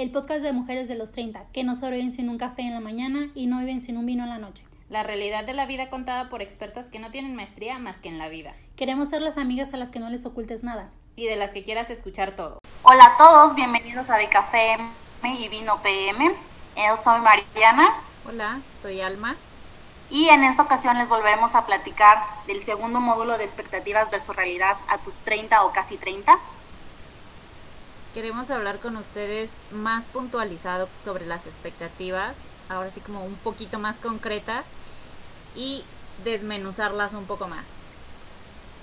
el podcast de mujeres de los 30, que no sobreviven sin un café en la mañana y no viven sin un vino en la noche. La realidad de la vida contada por expertas que no tienen maestría más que en la vida. Queremos ser las amigas a las que no les ocultes nada. Y de las que quieras escuchar todo. Hola a todos, bienvenidos a De Café M y Vino PM. Yo soy Mariana. Hola, soy Alma. Y en esta ocasión les volveremos a platicar del segundo módulo de expectativas versus realidad a tus 30 o casi 30 queremos hablar con ustedes más puntualizado sobre las expectativas, ahora sí como un poquito más concretas y desmenuzarlas un poco más.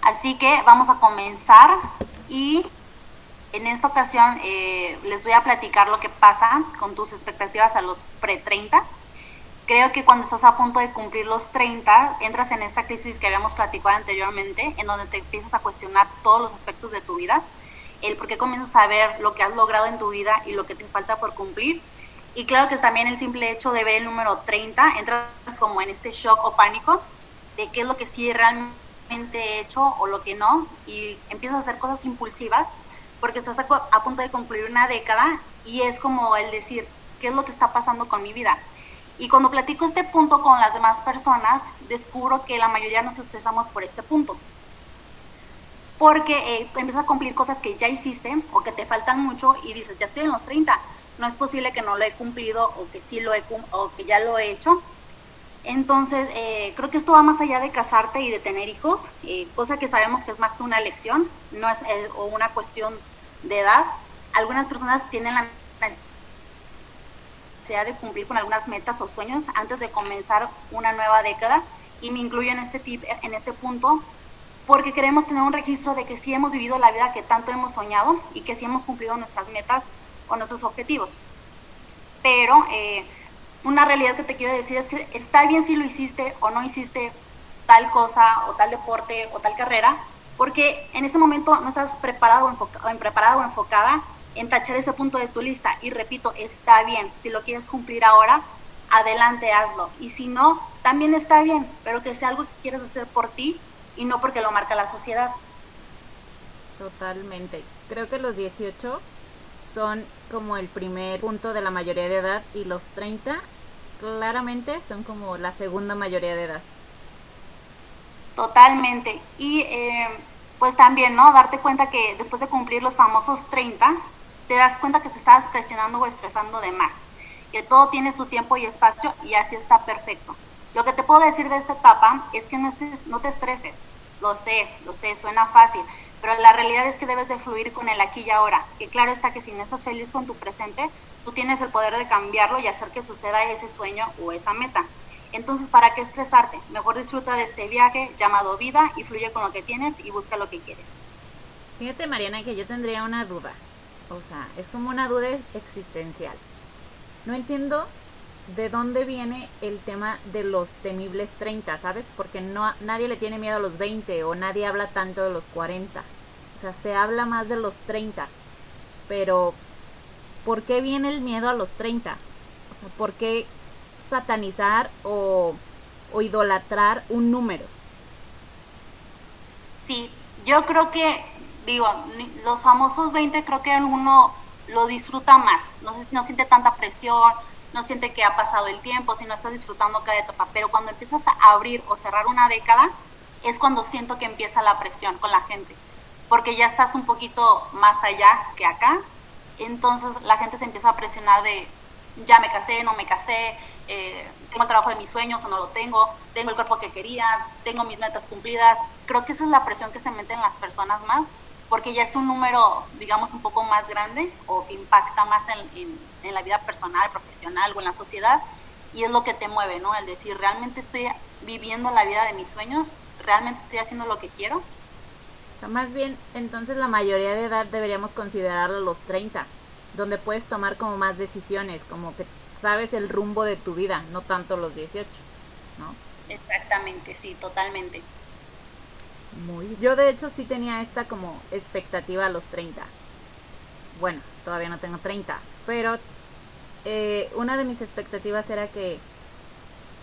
Así que vamos a comenzar y en esta ocasión eh, les voy a platicar lo que pasa con tus expectativas a los pre-30. Creo que cuando estás a punto de cumplir los 30, entras en esta crisis que habíamos platicado anteriormente, en donde te empiezas a cuestionar todos los aspectos de tu vida el por qué comienzas a ver lo que has logrado en tu vida y lo que te falta por cumplir. Y claro que es también el simple hecho de ver el número 30, entras como en este shock o pánico de qué es lo que sí realmente he hecho o lo que no, y empiezas a hacer cosas impulsivas porque estás a, punto de concluir una década y es como el decir, ¿qué es lo que está pasando con mi vida? Y cuando platico este punto con las demás personas, descubro que la mayoría nos estresamos por este punto porque eh, empiezas a cumplir cosas que ya hiciste o que te faltan mucho y dices, ya estoy en los 30, no es posible que no lo he cumplido o que sí lo he o que ya lo he hecho. Entonces, eh, creo que esto va más allá de casarte y de tener hijos, eh, cosa que sabemos que es más que una elección, no es o una cuestión de edad. Algunas personas tienen la necesidad de cumplir con algunas metas o sueños antes de comenzar una nueva década y me incluyo en este tip, en este punto porque queremos tener un registro de que sí hemos vivido la vida que tanto hemos soñado y que sí hemos cumplido nuestras metas o nuestros objetivos. Pero eh, una realidad que te quiero decir es que está bien si lo hiciste o no hiciste tal cosa o tal deporte o tal carrera, porque en ese momento no estás preparado o, en preparado o enfocada en tachar ese punto de tu lista. Y repito, está bien, si lo quieres cumplir ahora, adelante, hazlo. Y si no, también está bien, pero que sea algo que quieres hacer por ti y no porque lo marca la sociedad. Totalmente. Creo que los 18 son como el primer punto de la mayoría de edad y los 30 claramente son como la segunda mayoría de edad. Totalmente. Y eh, pues también, ¿no? Darte cuenta que después de cumplir los famosos 30, te das cuenta que te estás presionando o estresando de más. Que todo tiene su tiempo y espacio y así está perfecto. Lo que te puedo decir de esta etapa es que no, te estreses. Lo sé, lo sé, suena fácil, pero la realidad es que debes de fluir con el aquí y ahora. Y claro está que si no estás feliz con tu presente, tú tienes el poder de cambiarlo y hacer que suceda ese sueño o esa meta. Entonces, ¿para qué estresarte? Mejor disfruta de este viaje llamado vida y fluye con lo que tienes y busca lo que quieres. Fíjate, Mariana, que yo tendría una duda. O sea, es como una duda existencial. No entiendo de dónde viene el tema de los temibles 30, ¿sabes? Porque no nadie le tiene miedo a los 20 o nadie habla tanto de los 40. O sea, se habla más de los 30. Pero ¿por qué viene el miedo a los 30? O sea, ¿por qué satanizar o, o idolatrar un número? Sí, yo creo que, digo, los famosos 20 creo que uno lo disfruta más, no, no siente tanta presión, no siente que ha pasado el tiempo, sino está disfrutando cada etapa. Pero cuando empiezas a abrir o cerrar una década, es cuando siento que empieza la presión con la gente, porque ya estás un poquito más allá que acá. Entonces la gente se empieza a presionar de, ya me casé, no me casé, eh, tengo el trabajo de mis sueños o no lo tengo, tengo el cuerpo que quería, tengo mis metas cumplidas. Creo que esa es la presión que se mete en las personas más porque ya es un número, digamos, un poco más grande o que impacta más en, en, la vida personal, profesional o en la sociedad, y es lo que te mueve, ¿no? El decir, ¿realmente estoy viviendo la vida de mis sueños? ¿Realmente estoy haciendo lo que quiero? O sea, más bien, entonces la mayoría de edad deberíamos considerar los 30, donde puedes tomar como más decisiones, como que sabes el rumbo de tu vida, no tanto los 18, ¿no? Exactamente, sí, totalmente. Yo de hecho sí tenía esta como expectativa a los 30. Bueno, todavía no tengo 30, pero eh, una de mis expectativas era que,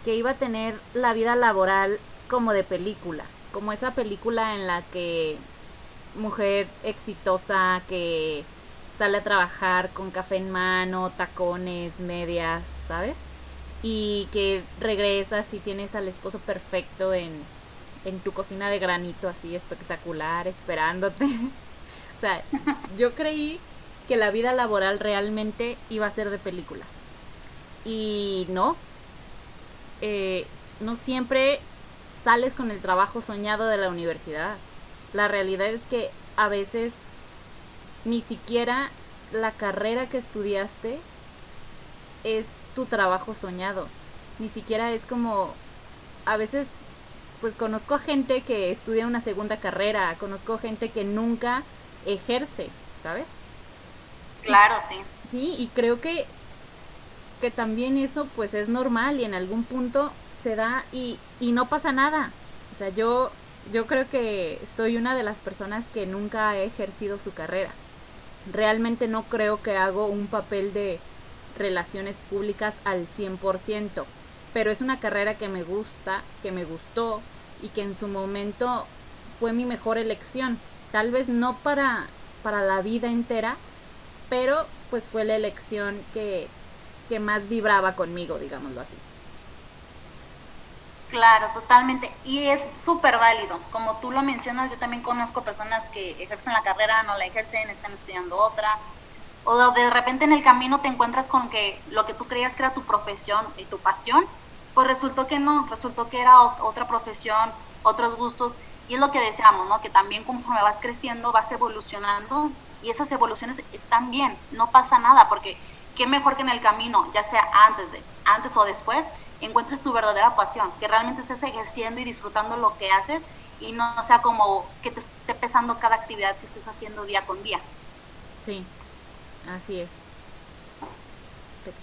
que iba a tener la vida laboral como de película, como esa película en la que mujer exitosa que sale a trabajar con café en mano, tacones, medias, ¿sabes? Y que regresas y tienes al esposo perfecto en, en tu cocina de granito así espectacular, esperándote. o sea, yo creí que la vida laboral realmente iba a ser de película. Y no, eh, no siempre sales con el trabajo soñado de la universidad. La realidad es que a veces ni siquiera la carrera que estudiaste es tu trabajo soñado. Ni siquiera es como, a veces, pues conozco a gente que estudia una segunda carrera, conozco gente que nunca ejerce, ¿sabes? Claro, sí. Sí, y creo que, que también eso pues es normal y en algún punto se da y, y no pasa nada. O sea, yo, yo creo que soy una de las personas que nunca ha ejercido su carrera. Realmente no creo que hago un papel de relaciones públicas al 100%, pero es una carrera que me gusta, que me gustó y que en su momento fue mi mejor elección. Tal vez no para, para la vida entera, pero pues fue la elección que, que más vibraba conmigo, digámoslo así. Claro, totalmente. Y es súper válido. Como tú lo mencionas, yo también conozco personas que ejercen la carrera, no la ejercen, están estudiando otra. O de repente en el camino te encuentras con que lo que tú creías que era tu profesión y tu pasión, pues resultó que no, resultó que era otra profesión, otros gustos. Y es lo que deseamos, ¿no? Que también conforme vas creciendo, vas evolucionando y esas evoluciones están bien, no pasa nada, porque qué mejor que en el camino, ya sea antes, de, antes o después, encuentres tu verdadera pasión, que realmente estés ejerciendo y disfrutando lo que haces y no sea como que te esté pesando cada actividad que estés haciendo día con día. Sí, así es.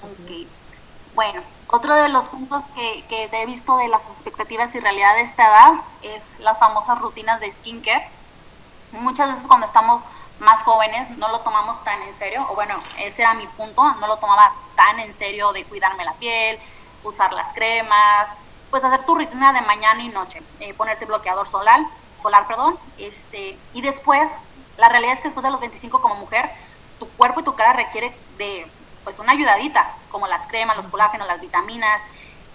Ok. Bueno, otro de los puntos que, que he visto de las expectativas y realidad de esta edad es las famosas rutinas de skincare. Muchas veces cuando estamos más jóvenes no lo tomamos tan en serio, o bueno, ese era mi punto, no lo tomaba tan en serio de cuidarme la piel, usar las cremas, pues hacer tu rutina de mañana y noche, eh, ponerte bloqueador solar, solar, perdón, este, y después, la realidad es que después de los 25 como mujer, tu cuerpo y tu cara requiere de, pues una ayudadita, como las cremas, los colágenos, las vitaminas,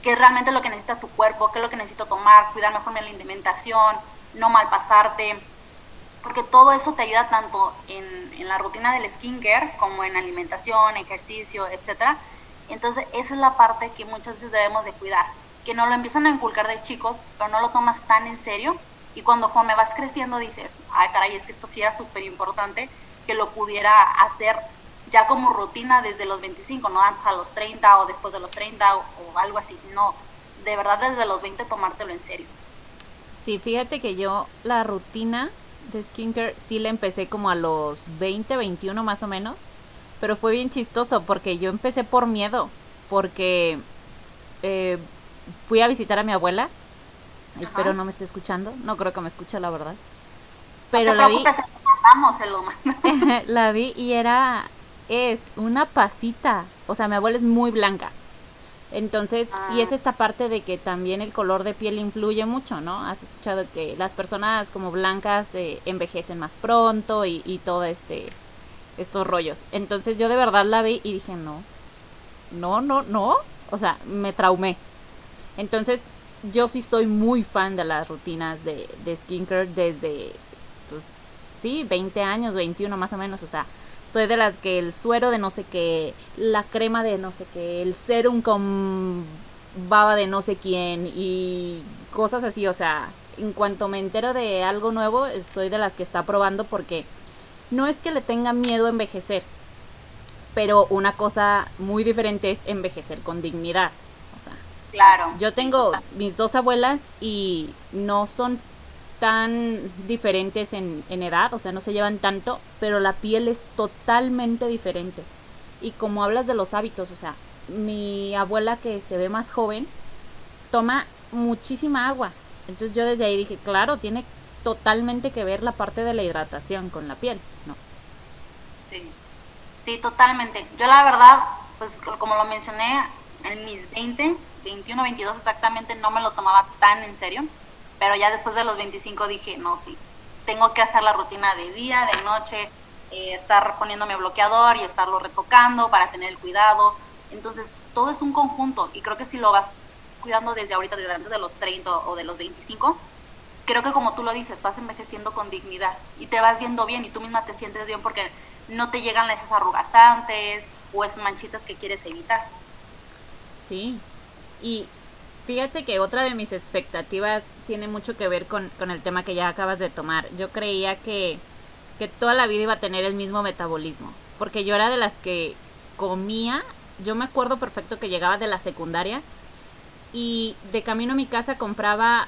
que es realmente lo que necesita tu cuerpo, qué es lo que necesito tomar, cuidar mejor mi alimentación, no malpasarte, porque todo eso te ayuda tanto en, en la rutina del skincare como en alimentación, ejercicio, etcétera, entonces, esa es la parte que muchas veces debemos de cuidar, que no lo empiezan a inculcar de chicos, pero no lo tomas tan en serio y cuando me vas creciendo dices, ay caray, es que esto sí era súper importante que lo pudiera hacer ya como rutina desde los 25, no antes a los 30 o después de los 30 o, o algo así, sino de verdad desde los 20 tomártelo en serio. Sí, fíjate que yo la rutina de skincare sí la empecé como a los 20, 21 más o menos pero fue bien chistoso porque yo empecé por miedo, porque eh, fui a visitar a mi abuela. Espero no me esté escuchando, no creo que me escuche la verdad. Pero la vi. la vi y era es una pasita, o sea, mi abuela es muy blanca. Entonces, y es ah. esta parte de que también el color de piel influye mucho, ¿no? Has escuchado que las personas como blancas eh, envejecen más pronto y, y todo este estos rollos. Entonces yo de verdad la vi y dije, no, no, no, no. O sea, me traumé. Entonces yo sí soy muy fan de las rutinas de, de skincare desde, pues, sí, 20 años, 21 más o menos. O sea, soy de las que el suero de no sé qué, la crema de no sé qué, el serum con baba de no sé quién y cosas así. O sea, en cuanto me entero de algo nuevo, soy de las que está probando porque no es que le tenga miedo a envejecer, pero una cosa muy diferente es envejecer con dignidad. O sea, claro. Yo tengo mis dos abuelas y no son tan diferentes en, en edad, o sea, no se llevan tanto, pero la piel es totalmente diferente. Y como hablas de los hábitos, o sea, mi abuela que se ve más joven, toma muchísima agua. Entonces yo desde ahí dije, claro, tiene totalmente que ver la parte de la hidratación con la piel, ¿no? Sí, sí, totalmente. Yo la verdad, pues como lo mencioné, en mis 20, 21, 22 exactamente no me lo tomaba tan en serio, pero ya después de los 25 dije, no, sí, tengo que hacer la rutina de día, de noche, eh, estar poniéndome bloqueador y estarlo retocando para tener el cuidado. Entonces, todo es un conjunto y creo que si lo vas cuidando desde ahorita, desde antes de los 30 o de los 25, creo que como tú lo dices, vas envejeciendo con dignidad y te vas viendo bien y tú misma te sientes bien porque no te llegan esas arrugas antes o esas manchitas que quieres evitar. Sí, y fíjate que otra de mis expectativas tiene mucho que ver con, con el tema que ya acabas de tomar. Yo creía que, que toda la vida iba a tener el mismo metabolismo, porque yo era de las que comía, yo me acuerdo perfecto que llegaba de la secundaria y de camino a mi casa compraba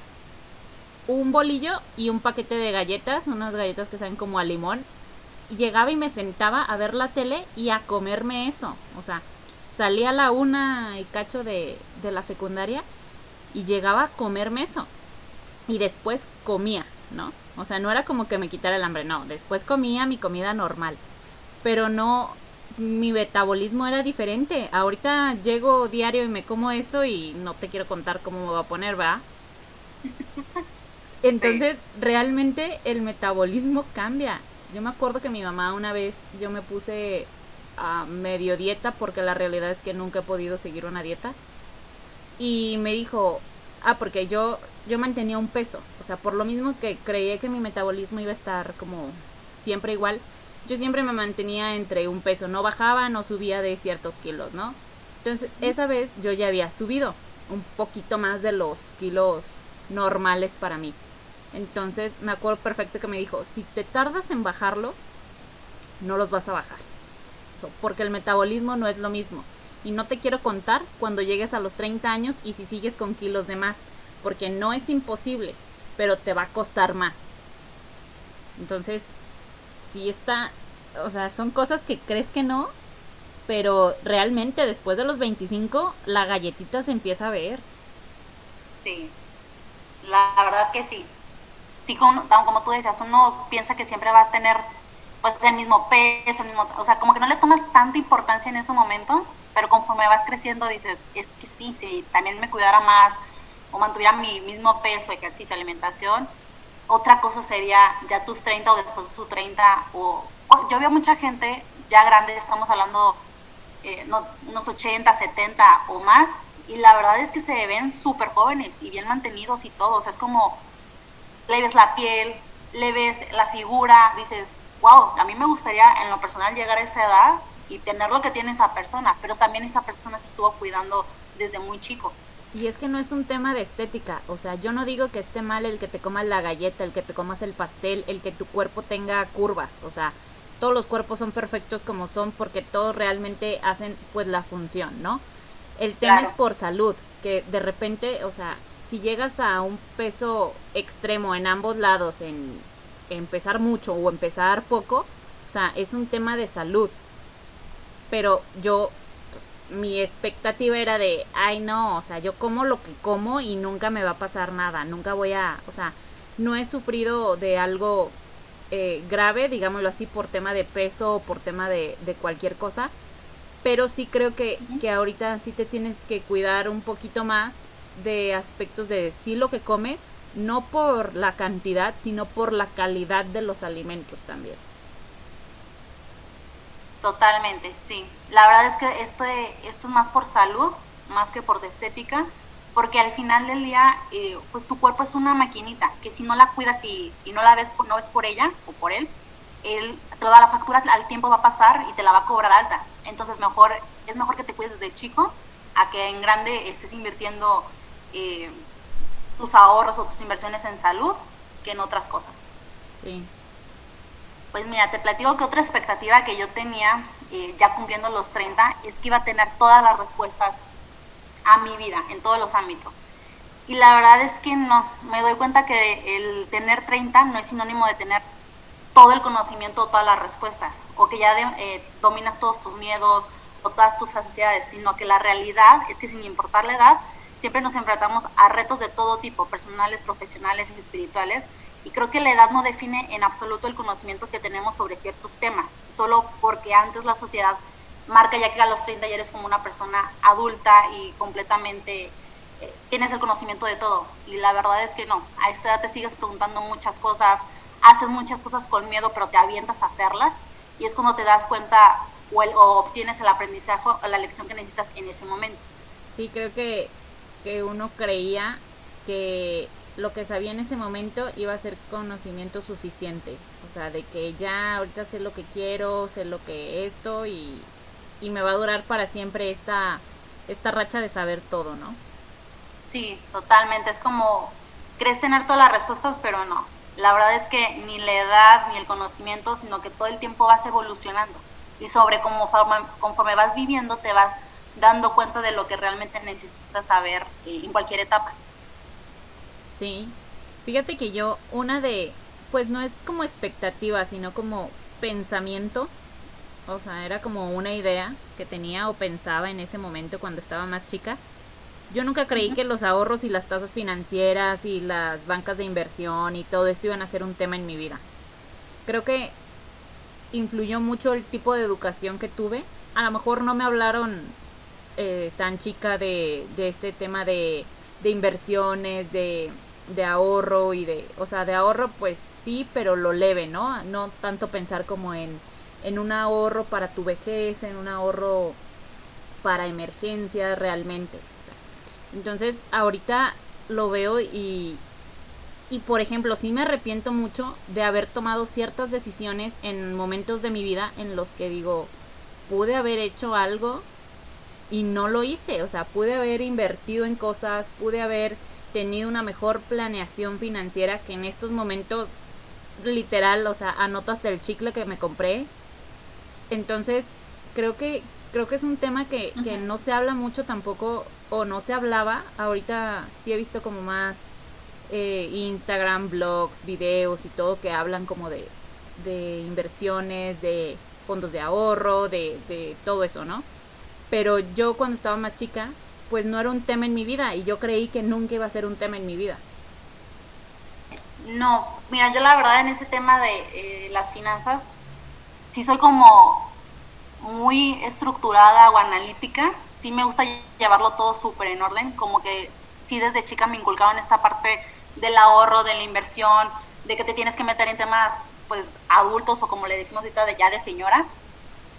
un bolillo y un paquete de galletas, unas galletas que saben como a limón. Y llegaba y me sentaba a ver la tele y a comerme eso. O sea, salía a la una y cacho de, de la secundaria y llegaba a comerme eso. Y después comía, ¿no? O sea, no era como que me quitara el hambre, no. Después comía mi comida normal. Pero no, mi metabolismo era diferente. Ahorita llego diario y me como eso y no te quiero contar cómo me va a poner, ¿va? Entonces, realmente el metabolismo cambia. Yo me acuerdo que mi mamá una vez yo me puse a medio dieta porque la realidad es que nunca he podido seguir una dieta. Y me dijo, ah, porque yo yo mantenía un peso, o sea, por lo mismo que creía que mi metabolismo iba a estar como siempre igual, yo siempre me mantenía entre un peso, no bajaba, no subía de ciertos kilos, ¿no? Entonces, esa vez yo ya había subido un poquito más de los kilos normales para mí. Entonces me acuerdo perfecto que me dijo, si te tardas en bajarlos, no los vas a bajar. Porque el metabolismo no es lo mismo. Y no te quiero contar cuando llegues a los 30 años y si sigues con kilos de más. Porque no es imposible, pero te va a costar más. Entonces, si está, o sea, son cosas que crees que no, pero realmente después de los 25 la galletita se empieza a ver. Sí, la verdad que sí sí, como, como tú decías, uno piensa que siempre va a tener pues el mismo peso, el mismo, o sea, como que no le tomas tanta importancia en ese momento, pero conforme vas creciendo dices, es que sí, si también me cuidara más o mantuviera mi mismo peso, ejercicio, alimentación, otra cosa sería ya tus 30 o después de sus 30, o, yo veo mucha gente ya grande, estamos hablando eh, no, unos 80, 70 o más, y la verdad es que se ven súper jóvenes y bien mantenidos y todo, o sea, es como le ves la piel, le ves la figura, dices, wow, a mí me gustaría en lo personal llegar a esa edad y tener lo que tiene esa persona, pero también esa persona se estuvo cuidando desde muy chico. Y es que no es un tema de estética, o sea, yo no digo que esté mal el que te comas la galleta, el que te comas el pastel, el que tu cuerpo tenga curvas, o sea, todos los cuerpos son perfectos como son porque todos realmente hacen pues la función, ¿no? El tema es por salud, que de repente, o sea, si llegas a un peso extremo en ambos lados, en empezar mucho o empezar poco, o sea, es un tema de salud. Pero yo, mi expectativa era de, ay no, o sea, yo como lo que como y nunca me va a pasar nada, nunca voy a, o sea, no he sufrido de algo eh, grave, digámoslo así, por tema de peso o por tema de, de cualquier cosa. Pero sí creo que, que ahorita sí te tienes que cuidar un poquito más de aspectos de sí lo que comes, no por la cantidad, sino por la calidad de los alimentos también. Totalmente, sí. La verdad es que esto, esto es más por salud, más que por estética, porque al final del día, eh, pues tu cuerpo es una maquinita, que si no la cuidas y, y no la ves, no ves por ella o por él, él, toda la factura al tiempo va a pasar y te la va a cobrar alta. Entonces mejor, es mejor que te cuides desde chico a que en grande estés invirtiendo eh, tus ahorros o tus inversiones en salud que en otras cosas. Sí. Pues mira, te platico que otra expectativa que yo tenía eh, ya cumpliendo los 30 es que iba a tener todas las respuestas a mi vida en todos los ámbitos. Y la verdad es que no, me doy cuenta que el tener 30 no es sinónimo de tener todo el conocimiento todas las respuestas, o que ya eh, dominas todos tus miedos o todas tus ansiedades, sino que la realidad es que sin importar la edad, siempre nos enfrentamos a retos de todo tipo, personales, profesionales y espirituales, y creo que la edad no define en absoluto el conocimiento que tenemos sobre ciertos temas, solo porque antes la sociedad marca ya que a los 30 ya eres como una persona adulta y completamente eh, tienes el conocimiento de todo. Y la verdad es que no, a esta edad te sigues preguntando muchas cosas, haces muchas cosas con miedo, pero te avientas a hacerlas. y es cuando te das cuenta o, o obtienes el aprendizaje o la lección que necesitas en ese momento. Sí, creo que, que uno creía que lo que sabía en ese momento iba a ser conocimiento suficiente. O sea, de que ya ahorita sé lo que quiero, sé lo que esto y, y me va a durar para siempre esta, esta racha de saber todo, ¿no? Sí, totalmente. Es como, crees tener todas las respuestas, pero no. La verdad es que ni la edad ni el conocimiento, sino que todo el tiempo vas evolucionando. Y sobre cómo conforme vas viviendo, te vas dando cuenta de lo que realmente necesitas saber eh, en cualquier etapa. Sí, fíjate que yo, una de, pues no es como expectativa, sino como pensamiento, o sea, era como una idea que tenía o pensaba en ese momento cuando estaba más chica. Yo nunca creí que los ahorros y las tasas financieras y las bancas de inversión y todo esto iban a ser un tema en mi vida. Creo que influyó mucho el tipo de educación que tuve. A lo mejor no me hablaron eh, tan chica de, de este tema de, de inversiones, de, de ahorro y de, o sea, de ahorro pues sí, pero lo leve, ¿no? No tanto pensar como en, en un ahorro para tu vejez, en un ahorro para emergencias realmente. entonces, ahorita lo veo y, y, por ejemplo, sí me arrepiento mucho de haber tomado ciertas decisiones en momentos de mi vida en los que digo, pude haber hecho algo y no lo hice. O sea, pude haber invertido en cosas, pude haber tenido una mejor planeación financiera que en estos momentos literal, o sea, anoto hasta el chicle que me compré. Entonces, creo que creo que es un tema que, que no se habla mucho tampoco o no se hablaba. Ahorita sí he visto como más eh, Instagram, blogs, videos y todo que hablan como de, de inversiones, de fondos de ahorro, de, de todo eso, ¿no? Pero yo cuando estaba más chica, pues no era un tema en mi vida y yo creí que nunca iba a ser un tema en mi vida. No, mira, yo la verdad en ese tema de eh, las finanzas, sí soy como muy estructurada o analítica, sí me gusta llevarlo todo súper en orden, como que sí desde chica me inculcaron esta parte del ahorro, de la inversión, de que te tienes que meter en temas pues adultos o como le decimos ahorita de ya de señora,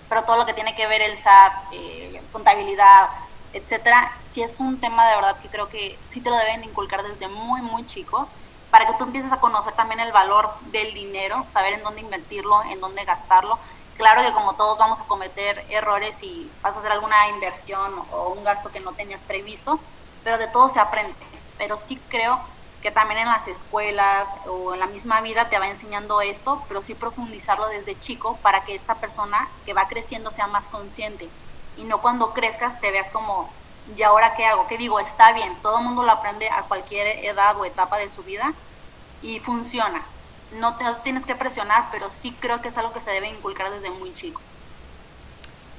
pero todo lo que tiene que ver el SAT, eh, contabilidad, etcétera, si es un tema de verdad que creo que sí te lo deben inculcar desde muy, muy chico, para que tú empieces a conocer también el valor del dinero, saber en dónde invertirlo, en dónde gastarlo. Claro que como todos vamos a cometer errores y vas a hacer alguna inversión o un gasto que no tenías previsto, pero de todo se aprende. Pero sí creo que también en las escuelas o en la misma vida te va enseñando esto, pero sí profundizarlo desde chico para que esta persona que va creciendo sea más consciente y no cuando crezcas te veas como, ¿y ahora qué hago? ¿Qué digo? Está bien, todo el mundo lo aprende a cualquier edad o etapa de su vida y funciona. No te tienes que presionar, pero sí creo que es algo que se debe inculcar desde muy chico.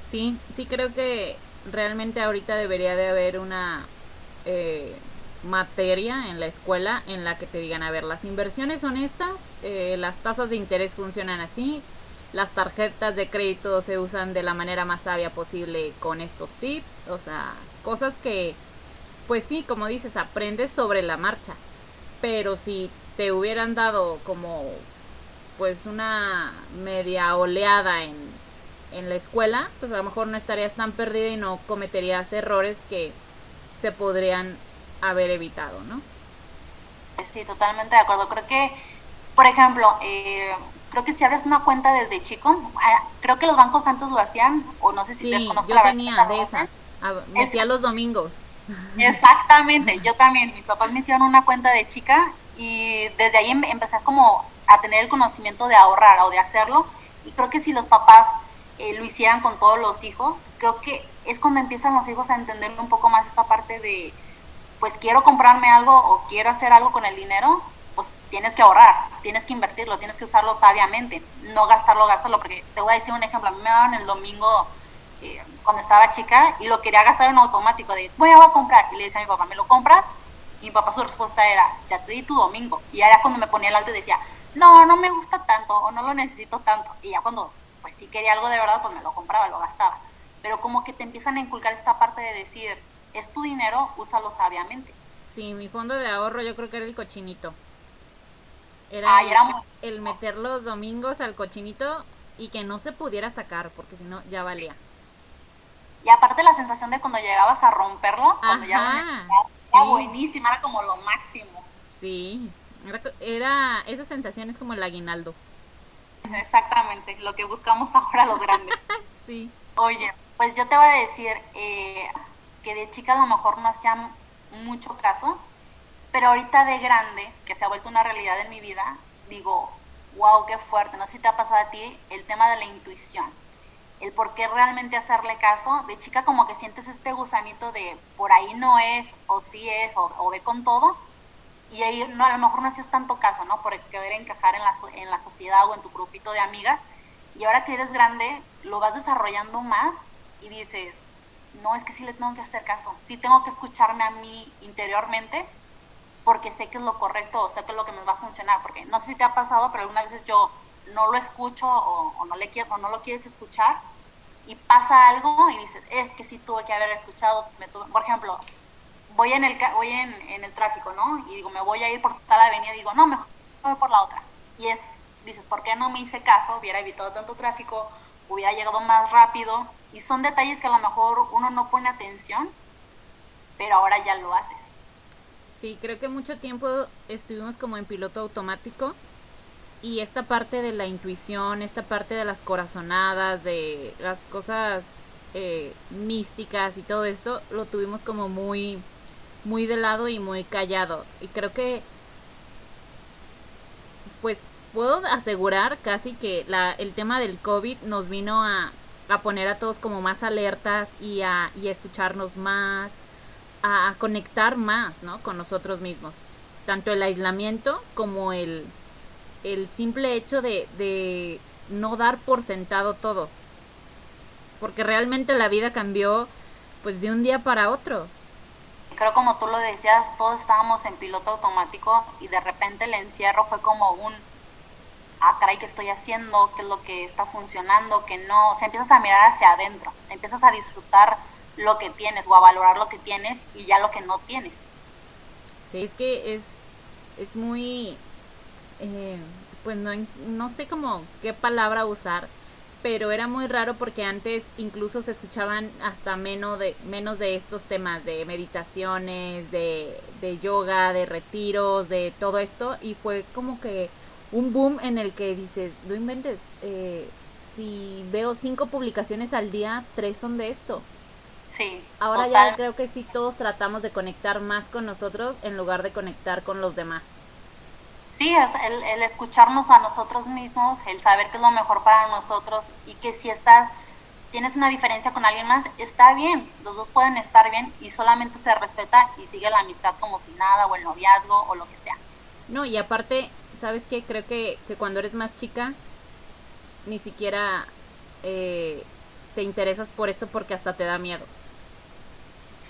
Sí, sí creo que realmente ahorita debería de haber una eh, materia en la escuela en la que te digan, a ver, las inversiones son estas, eh, las tasas de interés funcionan así, las tarjetas de crédito se usan de la manera más sabia posible con estos tips, o sea, cosas que, pues sí, como dices, aprendes sobre la marcha, pero si te hubieran dado como, pues una media oleada en, en la escuela, pues a lo mejor no estarías tan perdida y no cometerías errores que se podrían haber evitado, ¿no? Sí, totalmente de acuerdo. Creo que, por ejemplo, eh, creo que si abres una cuenta desde chico, ah, creo que los bancos antes lo hacían, o no sé si sí, yo tenía de esa, me hacía los domingos. Exactamente, yo también, mis papás me hicieron una cuenta de chica y desde ahí em, empecé como a tener el conocimiento de ahorrar o de hacerlo, y creo que si los papás eh, lo hicieran con todos los hijos, creo que es cuando empiezan los hijos a entender un poco más esta parte de, pues quiero comprarme algo o quiero hacer algo con el dinero, pues tienes que ahorrar, tienes que invertirlo, tienes que usarlo sabiamente, no gastarlo, gastarlo, porque te voy a decir un ejemplo, a mí me daban el domingo eh, cuando estaba chica y lo quería gastar en automático, de voy a, comprar, y le decía a mi papá, ¿me lo compras? Y mi papá su respuesta era, ya te di tu domingo, y era cuando me ponía el alto y decía, no, no me gusta tanto, o no lo necesito tanto, y ya cuando, pues si quería algo de verdad, pues me lo compraba, lo gastaba, pero como que te empiezan a inculcar esta parte de decir, es tu dinero, úsalo sabiamente. Sí, mi fondo de ahorro yo creo que era el cochinito. Era, el, meter los domingos al cochinito y que no se pudiera sacar, porque si no, ya valía. Y aparte la sensación de cuando llegabas a romperlo, cuando ya lo necesitabas, era buenísima, era como lo máximo. Sí, era, era, esa sensación es como el aguinaldo. Exactamente, lo que buscamos ahora los grandes. sí. Oye, pues yo te voy a decir eh, que de chica a lo mejor no hacía mucho caso, pero ahorita de grande, que se ha vuelto una realidad en mi vida, digo, wow, qué fuerte. No sé si te ha pasado a ti el tema de la intuición, el por qué realmente hacerle caso. De chica como que sientes este gusanito de por ahí no es, o sí es, o, ve con todo. Y ahí no, a lo mejor no hacías tanto caso, ¿no? Por querer encajar en la, en la sociedad o en tu grupito de amigas. Y ahora que eres grande, lo vas desarrollando más y dices, no, es que sí le tengo que hacer caso, sí tengo que escucharme a mí interiormente porque sé que es lo correcto o sé que es lo que me va a funcionar, porque no sé si te ha pasado, pero algunas veces yo no lo escucho o, no, le quiero, o no lo quieres escuchar y pasa algo y dices, es que sí tuve que haber escuchado, por ejemplo, voy en el voy en, en, el tráfico, ¿no? Y digo, me voy a ir por tal avenida, digo, no, mejor voy por la otra. Y es, dices, ¿por qué no me hice caso? Hubiera evitado tanto tráfico, hubiera llegado más rápido, y son detalles que a lo mejor uno no pone atención, pero ahora ya lo haces. Sí, creo que mucho tiempo estuvimos como en piloto automático y esta parte de la intuición, esta parte de las corazonadas, de las cosas eh, místicas y todo esto, lo tuvimos como muy, muy de lado y muy callado. Y creo que, pues, puedo asegurar casi que la, el tema del COVID nos vino a, a poner a todos como más alertas y a, y escucharnos más, a, conectar más, ¿no? Con nosotros mismos. Tanto el aislamiento como el, el simple hecho de, de no dar por sentado todo. Porque realmente la vida cambió pues de un día para otro. Creo como tú lo decías, todos estábamos en piloto automático y de repente el encierro fue como un ah, caray, ¿qué estoy haciendo? ¿Qué es lo que está funcionando? ¿Qué no? O sea, empiezas a mirar hacia adentro, empiezas a disfrutar lo que tienes o a valorar lo que tienes y ya lo que no tienes. Sí, es que es, es muy, eh, pues no, no sé cómo, qué palabra usar, pero era muy raro porque antes incluso se escuchaban hasta menos de, menos de estos temas de meditaciones, de, de yoga, de retiros, de todo esto, y fue como que un boom en el que dices, no inventes, eh, si veo cinco publicaciones al día, tres son de esto. Sí. Ahora ya creo que sí todos tratamos de conectar más con nosotros en lugar de conectar con los demás. Sí, es el, el escucharnos a nosotros mismos, el saber qué es lo mejor para nosotros y que si estás, tienes una diferencia con alguien más, está bien, los dos pueden estar bien y solamente se respeta y sigue la amistad como si nada o el noviazgo o lo que sea. No, y aparte ¿sabes qué? Creo que, cuando eres más chica, ni siquiera eh, te interesas por eso porque hasta te da miedo.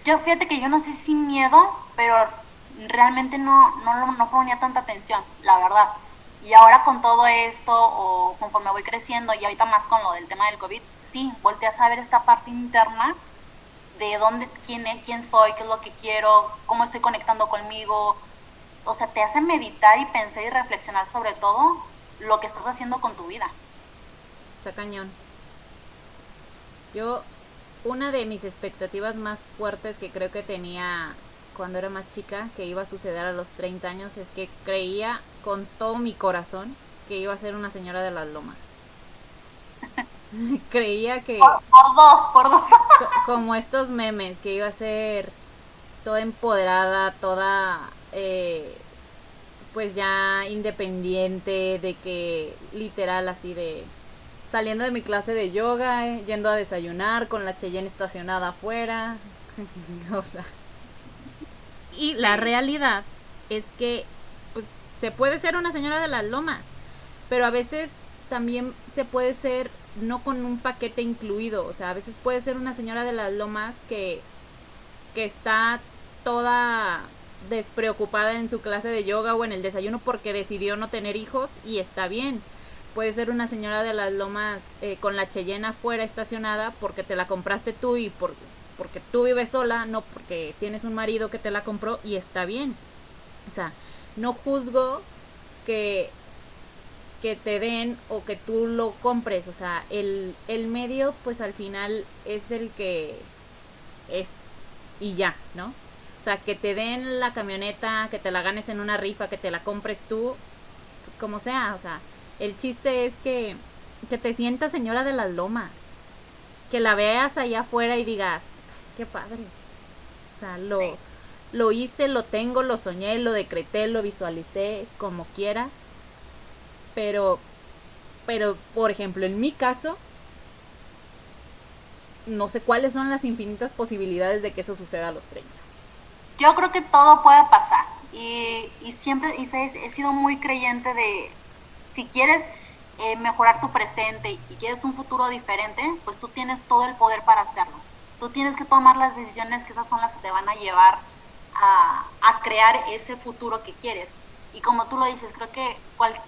Yo fíjate que yo no sé si miedo, pero realmente no, no, no ponía tanta atención, la verdad. Y ahora con todo esto, o conforme voy creciendo, y ahorita más con lo del tema del COVID, sí, volteas a ver esta parte interna de dónde, quién, quién soy, qué es lo que quiero, cómo estoy conectando conmigo, o sea, te hace meditar y pensar y reflexionar sobre todo lo que estás haciendo con tu vida. Está cañón. Yo, una de mis expectativas más fuertes que creo que tenía cuando era más chica, que iba a suceder a los 30 años, es que creía con todo mi corazón que iba a ser una señora de las lomas. creía que... Por, por, dos, por dos. como estos memes, que iba a ser toda empoderada, toda eh, pues ya independiente, de que literal así de saliendo de mi clase de yoga, eh, yendo a desayunar con la Cheyenne estacionada afuera. o sea. Y la realidad es que pues, se puede ser una señora de las lomas, pero a veces también se puede ser no con un paquete incluido, o sea, a veces puede ser una señora de las lomas que, que está toda despreocupada en su clase de yoga o en el desayuno porque decidió no tener hijos y está bien. Puede ser una señora de las lomas eh, con la Cheyenne afuera estacionada porque te la compraste tú y por, porque tú vives sola, no porque tienes un marido que te la compró y está bien. O sea, no juzgo que que te den o que tú lo compres. O sea, el, el medio pues al final es el que es y ya, ¿no? O sea, que te den la camioneta, que te la ganes en una rifa, que te la compres tú, pues como sea, o sea, el chiste es que, que te sientas señora de las lomas, que la veas allá afuera y digas, qué padre. O sea, lo, lo hice, lo tengo, lo soñé, lo decreté, lo visualicé, como quieras. Pero, pero, por ejemplo, en mi caso, no sé cuáles son las infinitas posibilidades de que eso suceda a los 30. Yo creo que todo puede pasar. Y, y siempre y he sido muy creyente de si quieres eh, mejorar tu presente y quieres un futuro diferente, pues tú tienes todo el poder para hacerlo. Tú tienes que tomar las decisiones que esas son las que te van a llevar a, a crear ese futuro que quieres. Y como tú lo dices, creo que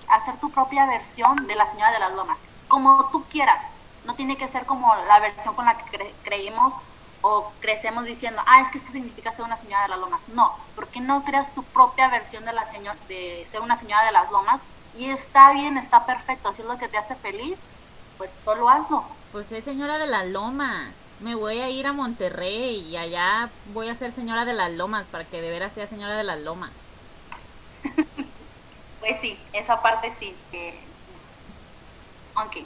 hacer tu propia versión de la señora de las lomas, como tú quieras, no tiene que ser como la versión con la que creímos o crecemos diciendo, ah, es que esto significa ser una señora de las lomas. No, porque no creas tu propia versión de, la señor, de ser una señora de las lomas y está bien, está perfecto, si es lo que te hace feliz, pues solo hazlo. Pues es señora de las lomas. Me voy a ir a Monterrey y allá voy a ser señora de las lomas para que de veras sea señora de las lomas. pues sí, esa parte sí. que ok.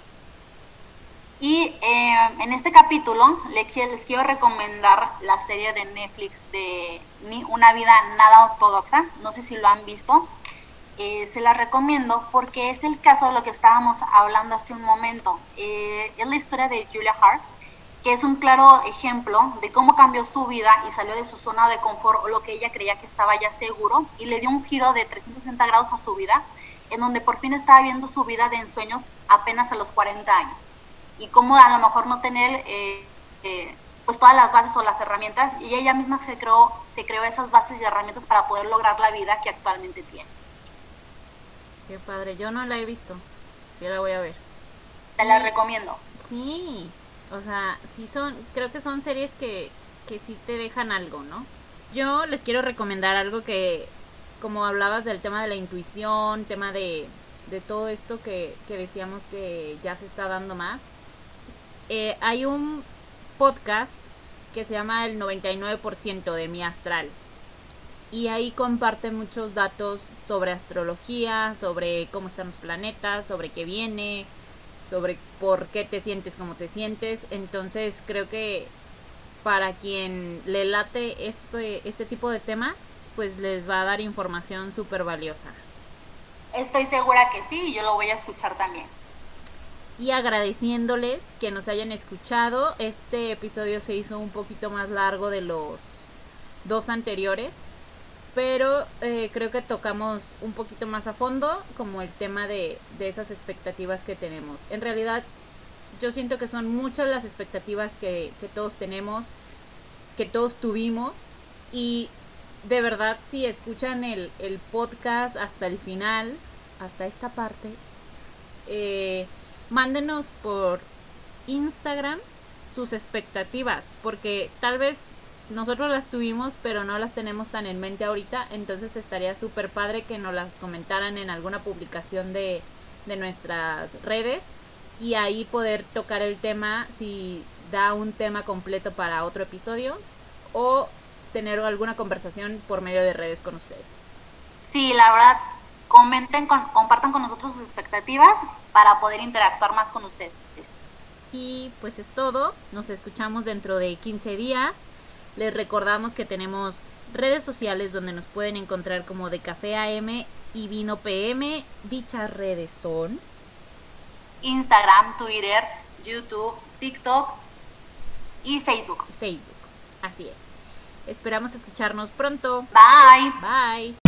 Y eh, en este capítulo les, les, quiero recomendar la serie de Netflix de Una vida nada ortodoxa. No sé si lo han visto. Eh, se la recomiendo porque es el caso de lo que estábamos hablando hace un momento. Eh, es la historia de Julia Hart, que es un claro ejemplo de cómo cambió su vida y salió de su zona de confort o lo que ella creía que estaba ya seguro y le dio un giro de 360 grados a su vida, en donde por fin estaba viendo su vida de ensueños apenas a los 40 años y cómo a lo mejor no tener eh, pues todas las bases o las herramientas y ella misma se creó, se creó esas bases y herramientas para poder lograr la vida que actualmente tiene. Qué padre, yo no la he visto, yo la voy a ver. Te la recomiendo. Sí, o sea, sí son, creo que son series que, que sí te dejan algo, ¿no? Yo les quiero recomendar algo que, como hablabas del tema de la intuición, tema de, de todo esto que, que decíamos que ya se está dando más, eh, hay un podcast que se llama El 99% de mi astral. Y ahí comparte muchos datos sobre astrología, sobre cómo están los planetas, sobre qué viene, sobre por qué te sientes como te sientes. Entonces creo que para quien le late este, este tipo de temas, pues les va a dar información súper valiosa. Estoy segura que sí, yo lo voy a escuchar también y agradeciéndoles que nos hayan escuchado. Este episodio se hizo un poquito más largo de los dos anteriores, pero eh, creo que tocamos un poquito más a fondo como el tema de, de esas expectativas que tenemos. En realidad yo siento que son muchas las expectativas que, que todos tenemos, que todos tuvimos y de verdad si escuchan el, el podcast hasta el final, hasta esta parte, eh, mándenos por Instagram sus expectativas, porque tal vez nosotros las tuvimos, pero no las tenemos tan en mente ahorita, entonces estaría súper padre que nos las comentaran en alguna publicación de, de nuestras redes y ahí poder tocar el tema si da un tema completo para otro episodio o tener alguna conversación por medio de redes con ustedes. Sí, la verdad, comenten, compartan con nosotros sus expectativas para poder interactuar más con ustedes. Y pues es todo, nos escuchamos dentro de 15 días. Les recordamos que tenemos redes sociales donde nos pueden encontrar como de Café AM y Vino PM. Dichas redes son Instagram, Twitter, YouTube, TikTok y Facebook. Facebook, así es. Esperamos escucharnos pronto. Bye. Bye.